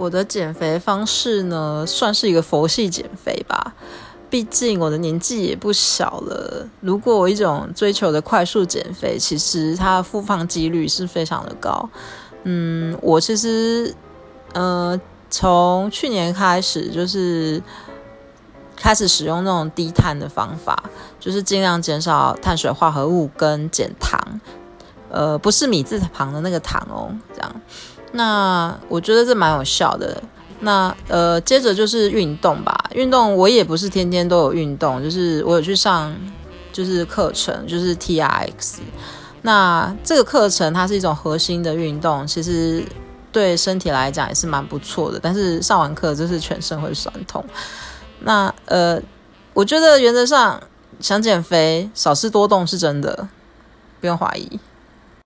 我的减肥方式呢，算是一个佛系减肥吧。毕竟我的年纪也不小了。如果我一种追求的快速减肥，其实它的复胖几率是非常的高。嗯，我其实呃，从去年开始就是开始使用那种低碳的方法，就是尽量减少碳水化合物跟减糖。呃，不是米字旁的那个糖哦，这样。那我觉得这蛮有效的。那呃，接着就是运动吧。运动我也不是天天都有运动，就是我有去上就是课程，就是 T R X。那这个课程它是一种核心的运动，其实对身体来讲也是蛮不错的。但是上完课就是全身会酸痛。那呃，我觉得原则上想减肥少吃多动是真的，不用怀疑。